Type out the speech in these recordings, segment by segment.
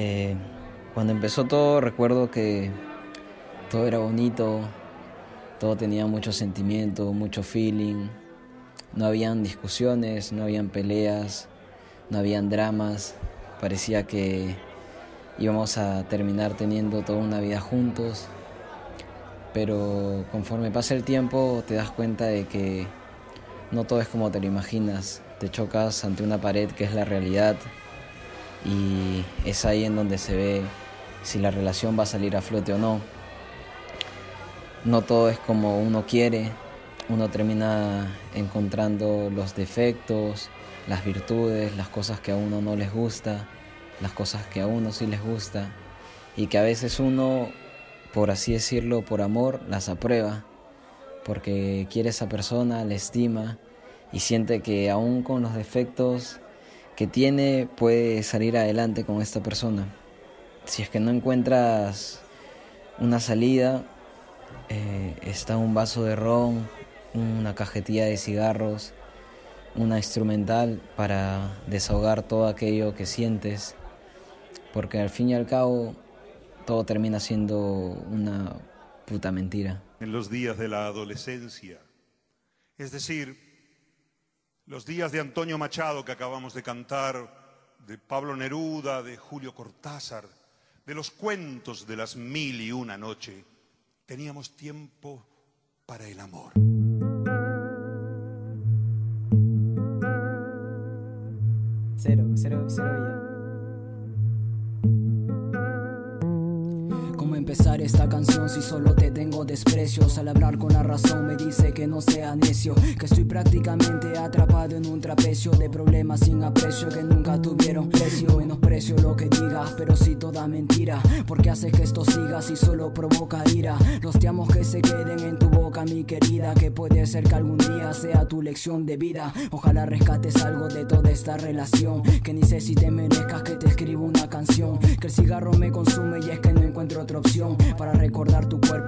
Eh, cuando empezó todo recuerdo que todo era bonito, todo tenía mucho sentimiento, mucho feeling, no habían discusiones, no habían peleas, no habían dramas, parecía que íbamos a terminar teniendo toda una vida juntos, pero conforme pasa el tiempo te das cuenta de que no todo es como te lo imaginas, te chocas ante una pared que es la realidad y es ahí en donde se ve si la relación va a salir a flote o no. No todo es como uno quiere, uno termina encontrando los defectos, las virtudes, las cosas que a uno no les gusta, las cosas que a uno sí les gusta y que a veces uno, por así decirlo, por amor, las aprueba, porque quiere a esa persona, la estima y siente que aún con los defectos que tiene puede salir adelante con esta persona. Si es que no encuentras una salida, eh, está un vaso de ron, una cajetilla de cigarros, una instrumental para desahogar todo aquello que sientes, porque al fin y al cabo todo termina siendo una puta mentira. En los días de la adolescencia, es decir, los días de Antonio Machado que acabamos de cantar, de Pablo Neruda, de Julio Cortázar, de los cuentos de las mil y una noche, teníamos tiempo para el amor. Cero, cero, cero ya. Empezar esta canción si solo te tengo desprecios? Al hablar con la razón me dice que no sea necio, que estoy prácticamente atrapado en un trapecio de problemas sin aprecio que nunca tuvieron precio. Lo que digas, pero si toda mentira, porque haces que esto siga si solo provoca ira. Los te que se queden en tu boca, mi querida, que puede ser que algún día sea tu lección de vida. Ojalá rescates algo de toda esta relación, que ni sé si te merezcas que te escriba una canción, que el cigarro me consume y es que no encuentro otra opción para recordar tu cuerpo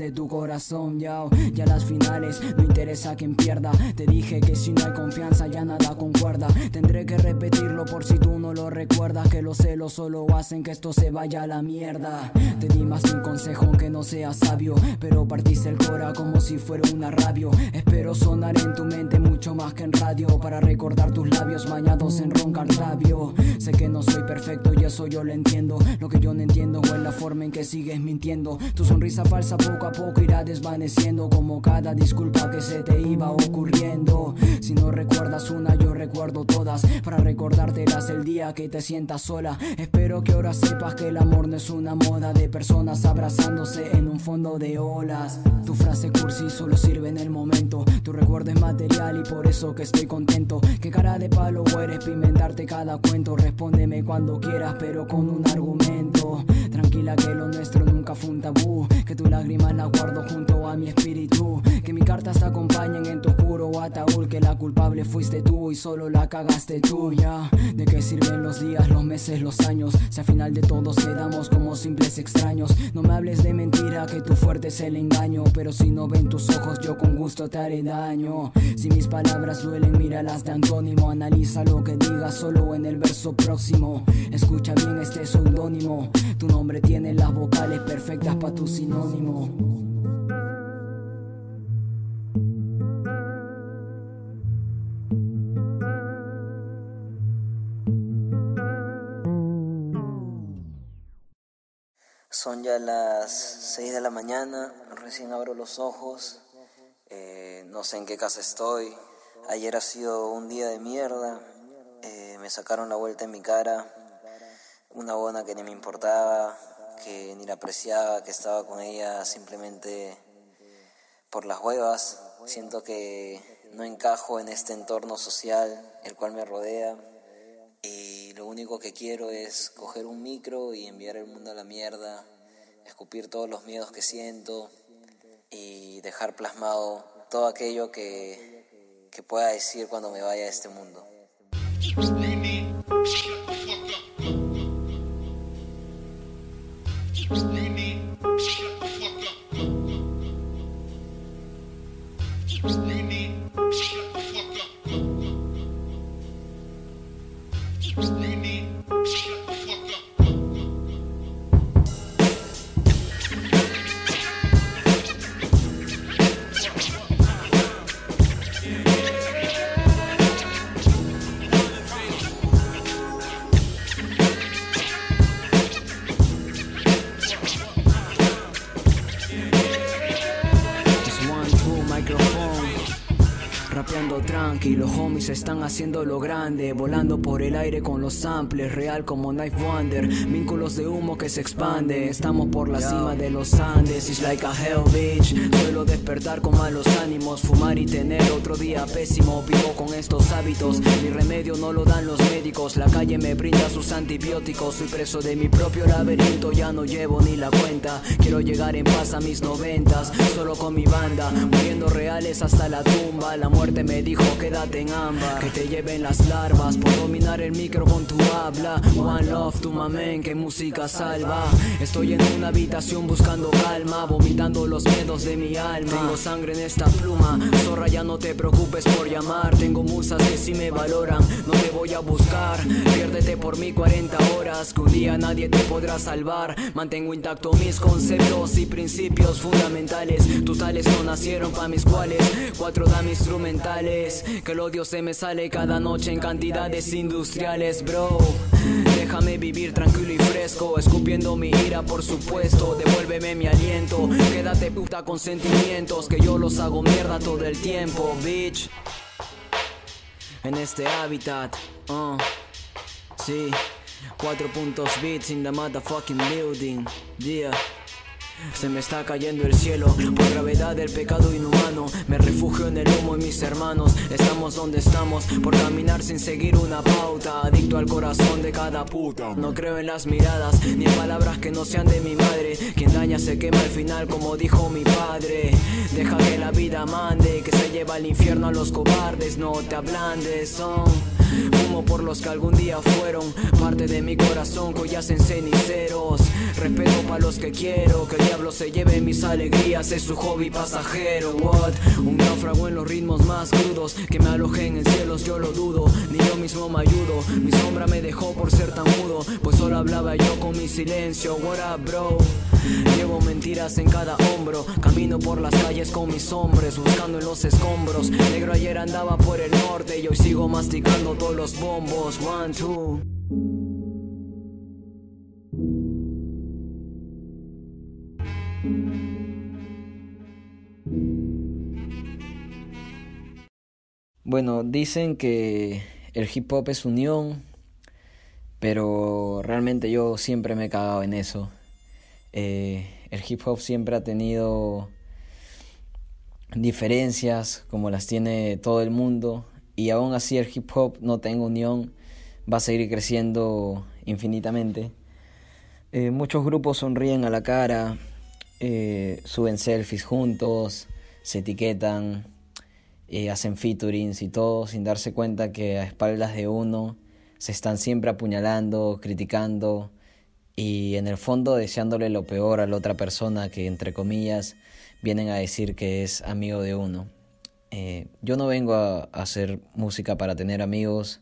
de tu corazón. Ya, ya las finales, no interesa quien pierda. Te dije que si no hay confianza ya nada concuerda. Tendré que repetirlo por si tú no lo recuerdas. Que los celos solo hacen que esto se vaya a la mierda. Te di más un consejo que no sea sabio, pero partiste el cora como si fuera una rabio. Espero sonar en tu mente mucho más que en radio para recordar tus labios bañados en ron cartabio. Sé que no soy perfecto y eso yo lo entiendo. Lo que yo no entiendo es la forma en que sigue mintiendo. Tu sonrisa falsa poco a poco irá desvaneciendo como cada disculpa que se te iba ocurriendo. Si no recuerdas una, yo recuerdo todas para recordártelas el día que te sientas sola. Espero que ahora sepas que el amor no es una moda de personas abrazándose en un fondo de olas. Tu frase cursi solo sirve en el momento. Tu recuerdo es material y por eso que estoy contento. Que cara de palo eres pimentarte cada cuento. Respóndeme cuando quieras, pero con un argumento. Tranquila que lo nuestro nunca fue un tabú. Que tu lágrima la guardo junto a mi espíritu. Que mi cartas te acompañen La culpable fuiste tú y solo la cagaste tú, ya. ¿De qué sirven los días, los meses, los años? Si al final de todos quedamos como simples extraños. No me hables de mentira, que tu fuerte es el engaño. Pero si no ven tus ojos, yo con gusto te haré daño. Si mis palabras duelen, míralas de antónimo. Analiza lo que digas solo en el verso próximo. Escucha bien este seudónimo. Tu nombre tiene las vocales perfectas para tu sinónimo. Son ya las 6 de la mañana, recién abro los ojos, eh, no sé en qué casa estoy. Ayer ha sido un día de mierda, eh, me sacaron la vuelta en mi cara, una bona que ni me importaba, que ni la apreciaba, que estaba con ella simplemente por las huevas. Siento que no encajo en este entorno social el cual me rodea y lo único que quiero es coger un micro y enviar el mundo a la mierda, escupir todos los miedos que siento y dejar plasmado todo aquello que, que pueda decir cuando me vaya a este mundo. Yankee. Los homies están haciendo lo grande, volando por el aire con los samples, real como Knife Wonder. Vínculos de humo que se expande. Estamos por la cima de los Andes, it's like a hell bitch. Suelo despertar con malos ánimos, fumar y tener otro día pésimo. Vivo con estos hábitos, mi remedio no lo dan los médicos. La calle me brinda sus antibióticos. Soy preso de mi propio laberinto, ya no llevo ni la cuenta. Quiero llegar en paz a mis noventas, solo con mi banda, muriendo reales hasta la tumba. La muerte me dijo quédate en ámbar, que te lleven las larvas por dominar el micro con tu habla. One love to my man, que música salva. Estoy en una habitación buscando calma, vomitando los miedos de mi alma. Tengo sangre en esta pluma, zorra ya no te preocupes por llamar. Tengo musas que si me valoran, no te voy a buscar. Piérdete por mí 40 horas, que un día nadie te podrá salvar. Mantengo intacto mis conceptos y principios fundamentales. Tus tales no nacieron pa' mis cuales. Cuatro dam Que el odio se me sale cada noche en cantidades industriales, bro. Déjame vivir tranquilo y fresco, escupiendo mi ira, por supuesto. Devuélveme mi aliento, quédate puta con sentimientos, que yo los hago mierda todo el tiempo, bitch. En este hábitat, uh, sí. Cuatro puntos beats in the motherfucking building, yeah. Se me está cayendo el cielo por gravedad del pecado inhumano. Me refugio en el humo y mis hermanos. Estamos donde estamos por caminar sin seguir una pauta. Adicto al corazón de cada puta. No creo en las miradas ni en palabras que no sean de mi madre. Quien daña se quema al final, como dijo mi padre. Deja que la vida mande, que se lleva al infierno a los cobardes. No te ablandes, son. Por los que algún día fueron parte de mi corazón hoy hacen ceniceros. Respeto para los que quiero, que el diablo se lleve mis alegrías, es su hobby pasajero. What? Un náufrago en los ritmos más crudos, que me alojen en cielos, yo lo dudo, ni yo mismo me ayudo. Mi sombra me dejó por ser tan mudo, pues solo hablaba yo con mi silencio. What up, bro? Llevo mentiras en cada hombro, camino por las calles con mis hombres, buscando en los escombros. Negro ayer andaba por el norte y hoy sigo masticando todos los bombos. One, two. Bueno, dicen que el hip hop es unión, pero realmente yo siempre me he cagado en eso. Eh, el hip hop siempre ha tenido diferencias como las tiene todo el mundo y aún así el hip hop no tenga unión, va a seguir creciendo infinitamente. Eh, muchos grupos sonríen a la cara, eh, suben selfies juntos, se etiquetan, eh, hacen featurings y todo sin darse cuenta que a espaldas de uno se están siempre apuñalando, criticando y en el fondo deseándole lo peor a la otra persona que entre comillas vienen a decir que es amigo de uno. Eh, yo no vengo a, hacer música para tener amigos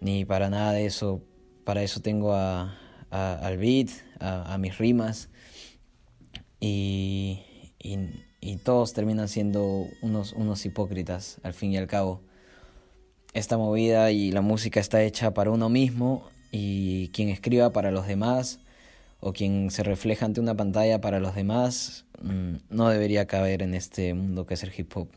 ni para nada de eso. Para eso tengo a, al beat, a, mis rimas y, todos terminan siendo unos, unos hipócritas al fin y al cabo. Esta movida y la música está hecha para uno mismo y quien escriba para los demás o quien se refleja ante una pantalla para los demás mm, no debería caber en este mundo que es el hip hop.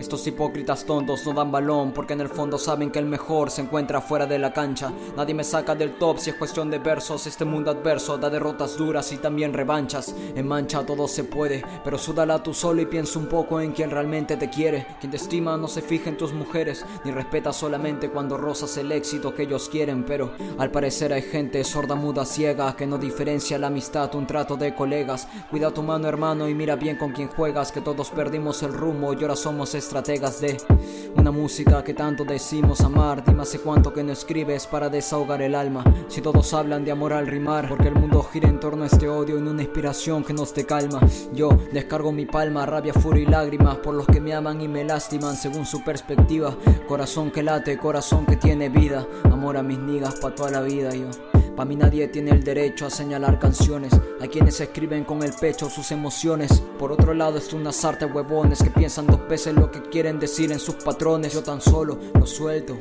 Estos hipócritas tontos no dan balón porque en el fondo saben que el mejor se encuentra fuera de la cancha. Nadie me saca del top si es cuestión de versos. Este mundo adverso da derrotas duras y también revanchas. En mancha todo se puede, pero súdala tú solo y piensa un poco en quien realmente te quiere. Quien te estima no se fija en tus mujeres, ni respeta solamente cuando rozas el éxito que ellos quieren. Pero al parecer hay gente sorda, muda, ciega que no diferencia la amistad, un trato de colegas. Cuida tu mano, hermano, y mira bien con quien juegas. Que todos perdimos el rumbo y ahora somos estrategas de una música que tanto decimos amar. Dime hace cuánto que no escribes para desahogar el alma. Si todos hablan de amor al rimar, porque el mundo gira en torno a este odio en una inspiración que nos te calma. Yo descargo mi palma, rabia, furia y lágrimas por los que me aman y me lastiman según su perspectiva. Corazón que late, corazón que tiene vida. Amor a mis nigas pa' toda la vida, yo. Pa' mí nadie tiene el derecho a señalar canciones. Hay quienes escriben con el pecho sus emociones. Por otro lado, es una sarta huevones que piensan dos veces lo que quieren decir en sus patrones. Yo tan solo lo suelto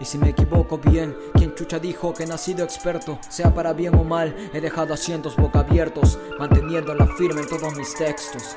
Y si me equivoco bien, quien chucha dijo que nacido experto, sea para bien o mal, he dejado asientos boca abiertos, manteniéndola firme en todos mis textos.